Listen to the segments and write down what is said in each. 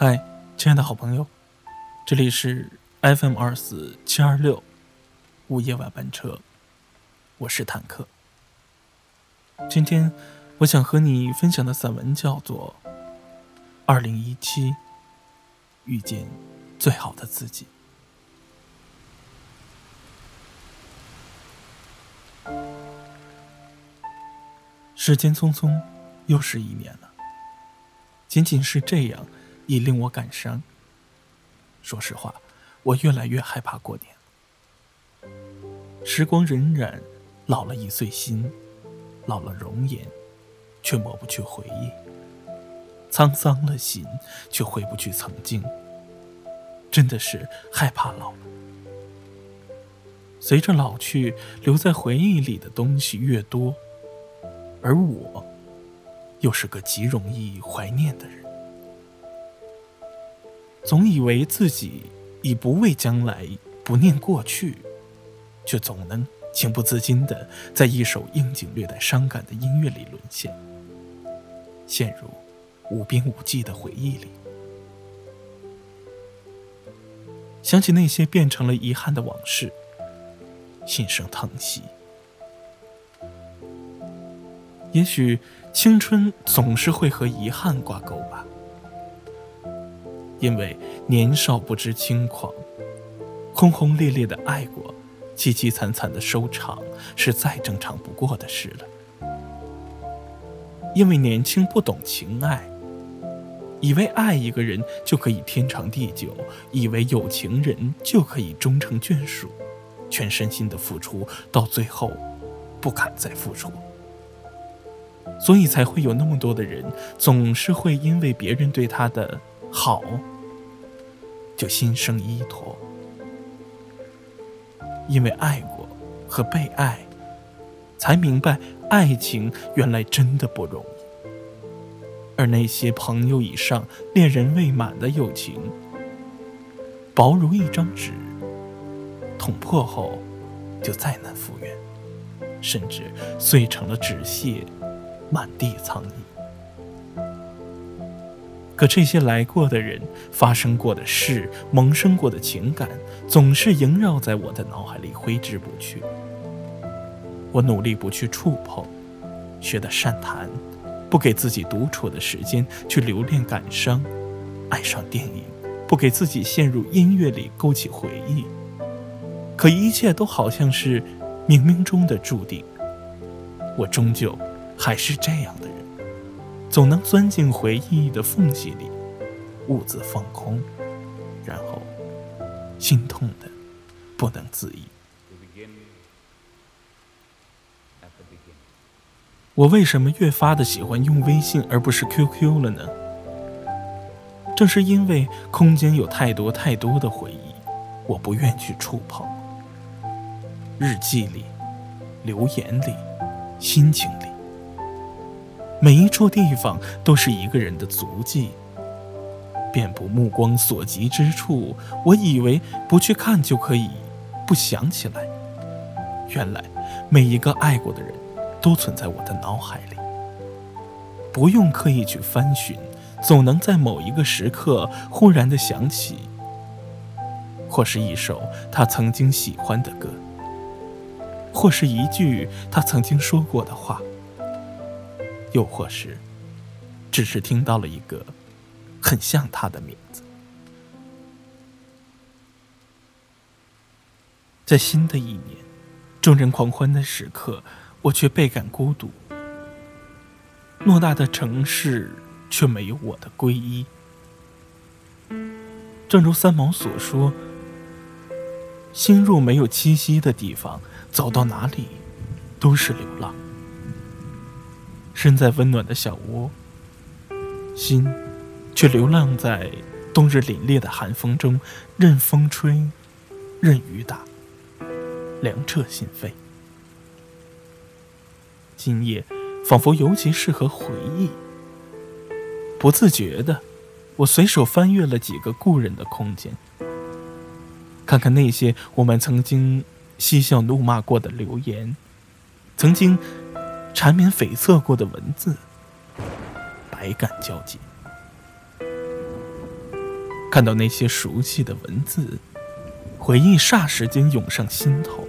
嗨，亲爱的好朋友，这里是 FM 二四七二六午夜晚班车，我是坦克。今天我想和你分享的散文叫做《二零一七遇见最好的自己》。时间匆匆，又是一年了。仅仅是这样，已令我感伤。说实话，我越来越害怕过年。时光荏苒，老了一岁心，老了容颜，却抹不去回忆。沧桑了心，却回不去曾经。真的是害怕老了。随着老去，留在回忆里的东西越多。而我，又是个极容易怀念的人，总以为自己已不畏将来，不念过去，却总能情不自禁的在一首应景略带伤感的音乐里沦陷，陷入无边无际的回忆里，想起那些变成了遗憾的往事，心生疼惜。也许青春总是会和遗憾挂钩吧，因为年少不知轻狂，轰轰烈烈的爱过，凄凄惨惨的收场是再正常不过的事了。因为年轻不懂情爱，以为爱一个人就可以天长地久，以为有情人就可以终成眷属，全身心的付出，到最后不敢再付出。所以才会有那么多的人，总是会因为别人对他的好，就心生依托。因为爱过和被爱，才明白爱情原来真的不容易。而那些朋友以上、恋人未满的友情，薄如一张纸，捅破后就再难复原，甚至碎成了纸屑。满地苍蝇。可这些来过的人、发生过的事、萌生过的情感，总是萦绕在我的脑海里，挥之不去。我努力不去触碰，学得善谈，不给自己独处的时间去留恋感伤，爱上电影，不给自己陷入音乐里勾起回忆。可一切都好像是冥冥中的注定，我终究。还是这样的，总能钻进回忆的缝隙里，兀自放空，然后心痛的不能自已。我为什么越发的喜欢用微信而不是 QQ 了呢？正是因为空间有太多太多的回忆，我不愿去触碰。日记里、留言里、心情。每一处地方都是一个人的足迹，遍布目光所及之处。我以为不去看就可以不想起来，原来每一个爱过的人，都存在我的脑海里。不用刻意去翻寻，总能在某一个时刻忽然的想起，或是一首他曾经喜欢的歌，或是一句他曾经说过的话。又或是，只是听到了一个很像他的名字。在新的一年，众人狂欢的时刻，我却倍感孤独。偌大的城市，却没有我的皈依。正如三毛所说：“心若没有栖息的地方，走到哪里都是流浪。”身在温暖的小窝，心却流浪在冬日凛冽的寒风中，任风吹，任雨打，凉彻心扉。今夜仿佛尤其适合回忆。不自觉的，我随手翻阅了几个故人的空间，看看那些我们曾经嬉笑怒骂过的留言，曾经。缠绵悱恻过的文字，百感交集。看到那些熟悉的文字，回忆霎时间涌上心头。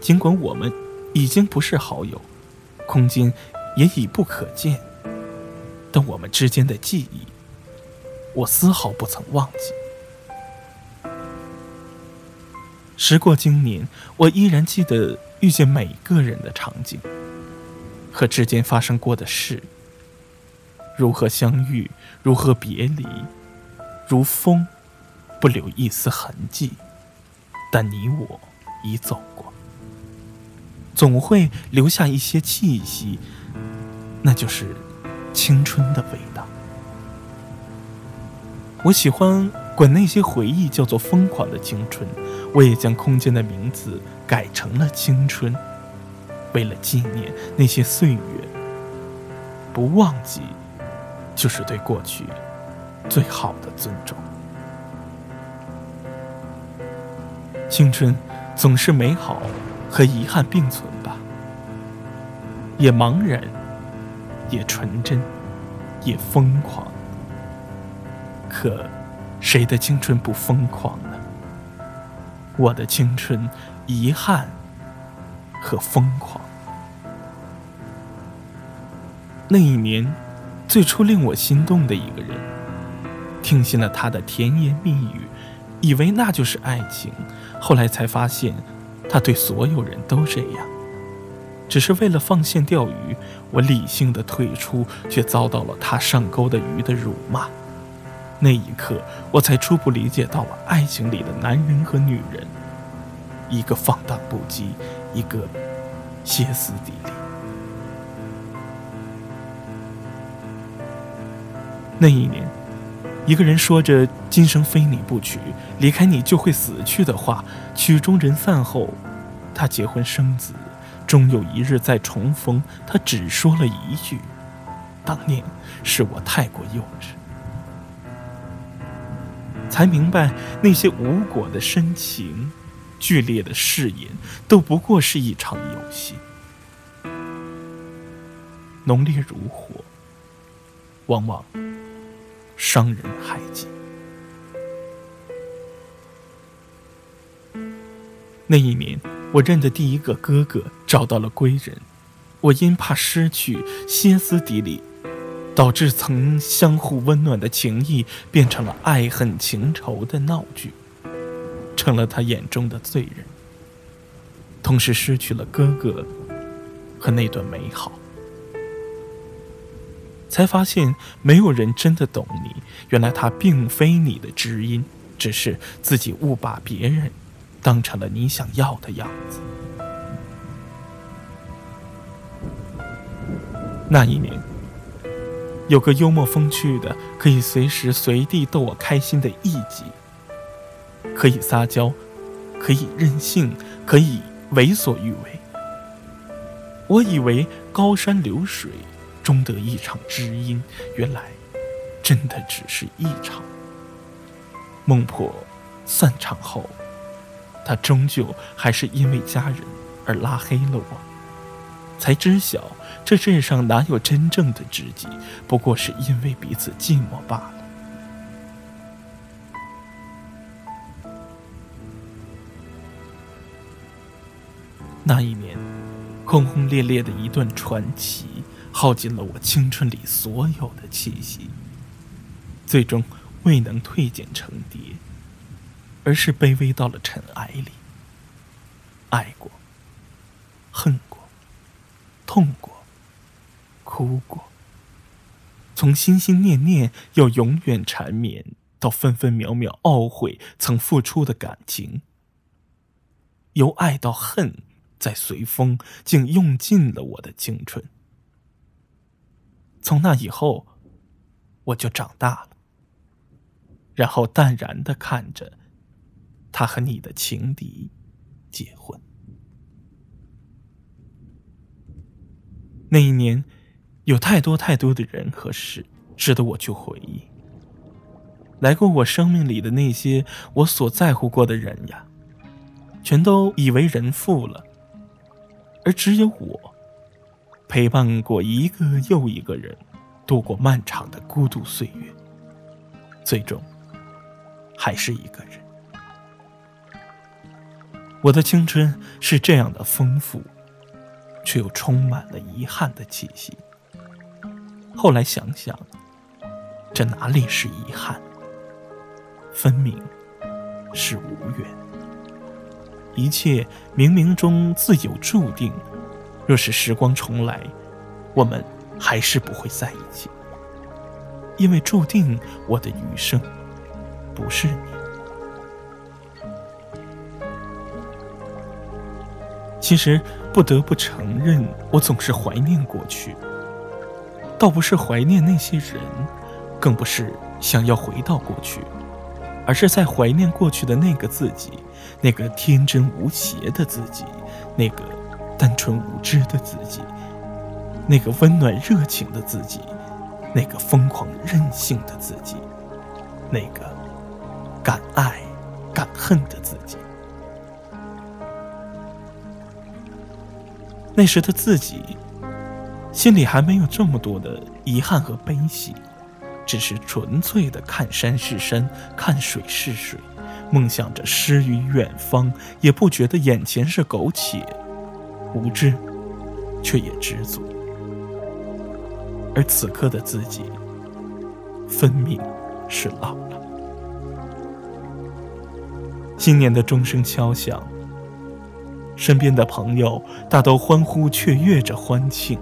尽管我们已经不是好友，空间也已不可见，但我们之间的记忆，我丝毫不曾忘记。时过经年，我依然记得遇见每个人的场景和之间发生过的事，如何相遇，如何别离。如风，不留一丝痕迹，但你我已走过，总会留下一些气息，那就是青春的味道。我喜欢管那些回忆叫做疯狂的青春，我也将空间的名字改成了青春，为了纪念那些岁月，不忘记，就是对过去。最好的尊重。青春总是美好和遗憾并存吧，也茫然，也纯真，也疯狂。可，谁的青春不疯狂呢？我的青春，遗憾和疯狂。那一年，最初令我心动的一个人。听信了他的甜言蜜语，以为那就是爱情，后来才发现，他对所有人都这样。只是为了放线钓鱼，我理性的退出，却遭到了他上钩的鱼的辱骂。那一刻，我才初步理解到了爱情里的男人和女人，一个放荡不羁，一个歇斯底里。那一年。一个人说着“今生非你不娶，离开你就会死去”的话，曲终人散后，他结婚生子，终有一日再重逢。他只说了一句：“当年是我太过幼稚。”才明白那些无果的深情，剧烈的誓言，都不过是一场游戏。浓烈如火，往往。伤人害己。那一年，我认的第一个哥哥找到了归人，我因怕失去，歇斯底里，导致曾相互温暖的情谊变成了爱恨情仇的闹剧，成了他眼中的罪人，同时失去了哥哥和那段美好。才发现没有人真的懂你，原来他并非你的知音，只是自己误把别人当成了你想要的样子。那一年，有个幽默风趣的，可以随时随地逗我开心的艺伎，可以撒娇，可以任性，可以为所欲为。我以为高山流水。终得一场知音，原来真的只是一场孟婆。散场后，他终究还是因为家人而拉黑了我。才知晓，这世上哪有真正的知己，不过是因为彼此寂寞罢了。那一年，轰轰烈烈的一段传奇。耗尽了我青春里所有的气息，最终未能蜕茧成蝶，而是卑微到了尘埃里。爱过，恨过，痛过，哭过，从心心念念要永远缠绵，到分分秒秒懊悔曾付出的感情，由爱到恨，再随风，竟用尽了我的青春。从那以后，我就长大了，然后淡然的看着他和你的情敌结婚。那一年，有太多太多的人和事值得我去回忆。来过我生命里的那些我所在乎过的人呀，全都已为人父了，而只有我。陪伴过一个又一个人，度过漫长的孤独岁月，最终还是一个人。我的青春是这样的丰富，却又充满了遗憾的气息。后来想想，这哪里是遗憾，分明是无缘。一切冥冥中自有注定。若是时光重来，我们还是不会在一起，因为注定我的余生不是你。其实不得不承认，我总是怀念过去，倒不是怀念那些人，更不是想要回到过去，而是在怀念过去的那个自己，那个天真无邪的自己，那个单纯无知的自己，那个温暖热情的自己，那个疯狂任性的自己，那个敢爱敢恨的自己。那时的自己，心里还没有这么多的遗憾和悲喜，只是纯粹的看山是山，看水是水，梦想着诗与远方，也不觉得眼前是苟且，无知，却也知足。而此刻的自己，分明是老了。新年的钟声敲响。身边的朋友大都欢呼雀跃着欢庆，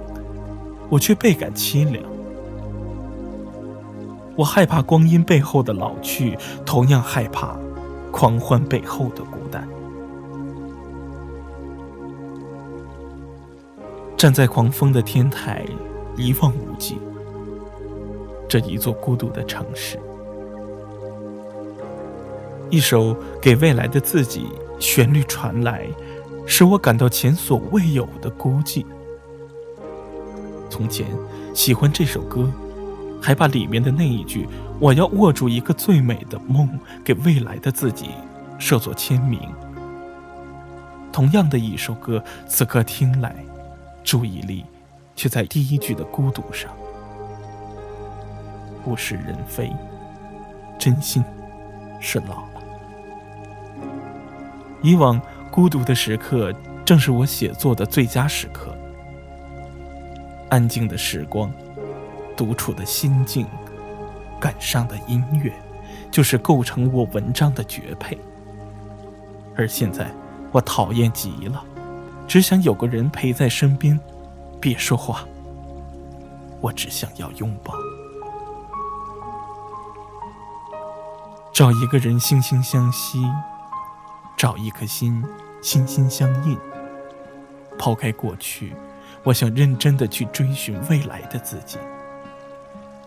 我却倍感凄凉。我害怕光阴背后的老去，同样害怕狂欢背后的孤单。站在狂风的天台，一望无际，这一座孤独的城市。一首给未来的自己，旋律传来。使我感到前所未有的孤寂。从前喜欢这首歌，还把里面的那一句“我要握住一个最美的梦”给未来的自己设作签名。同样的一首歌，此刻听来，注意力却在第一句的孤独上。物是人非，真心是老了。以往。孤独的时刻，正是我写作的最佳时刻。安静的时光，独处的心境，感伤的音乐，就是构成我文章的绝配。而现在，我讨厌极了，只想有个人陪在身边，别说话，我只想要拥抱。找一个人惺惺相惜。找一颗心，心心相印。抛开过去，我想认真的去追寻未来的自己。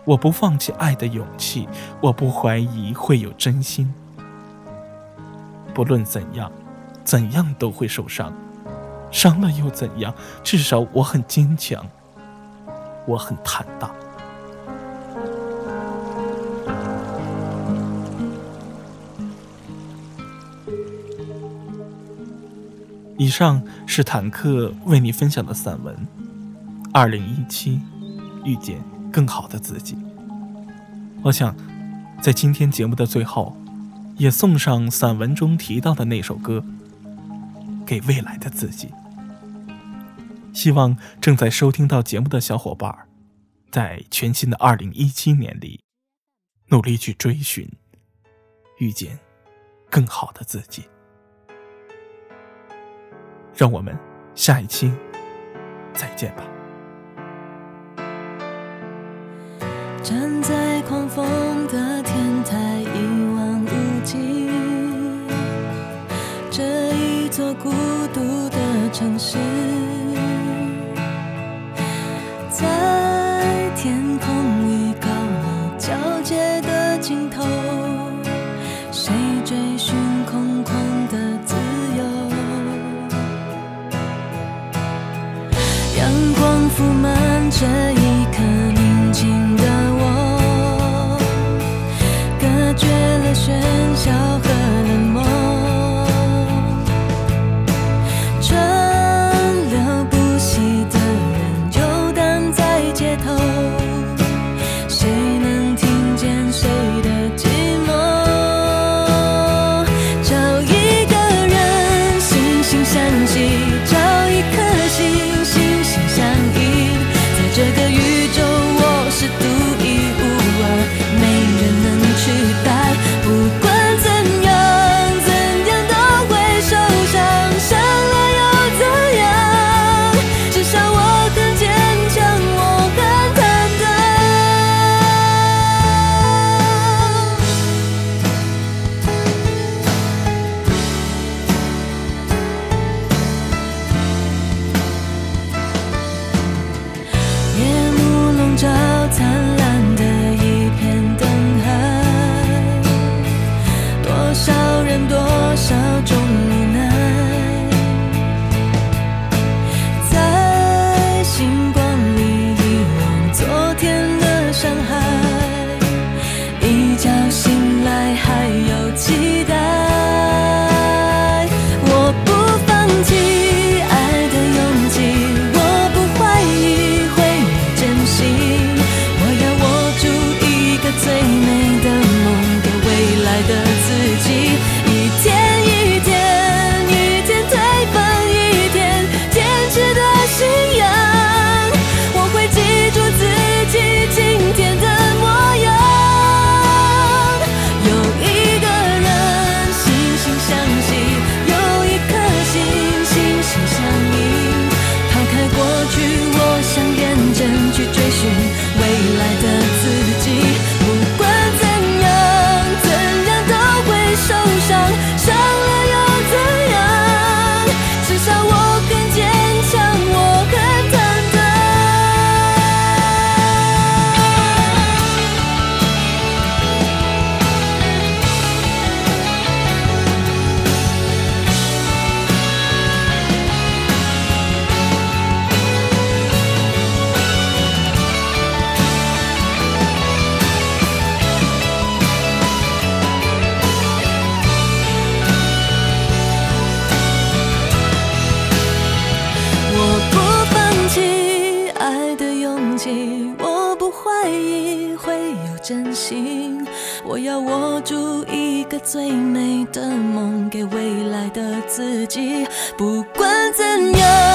我不放弃爱的勇气，我不怀疑会有真心。不论怎样，怎样都会受伤，伤了又怎样？至少我很坚强，我很坦荡。以上是坦克为你分享的散文《二零一七遇见更好的自己》。我想，在今天节目的最后，也送上散文中提到的那首歌，给未来的自己。希望正在收听到节目的小伙伴，在全新的二零一七年里，努力去追寻，遇见更好的自己。让我们下一期再见吧。不管怎样。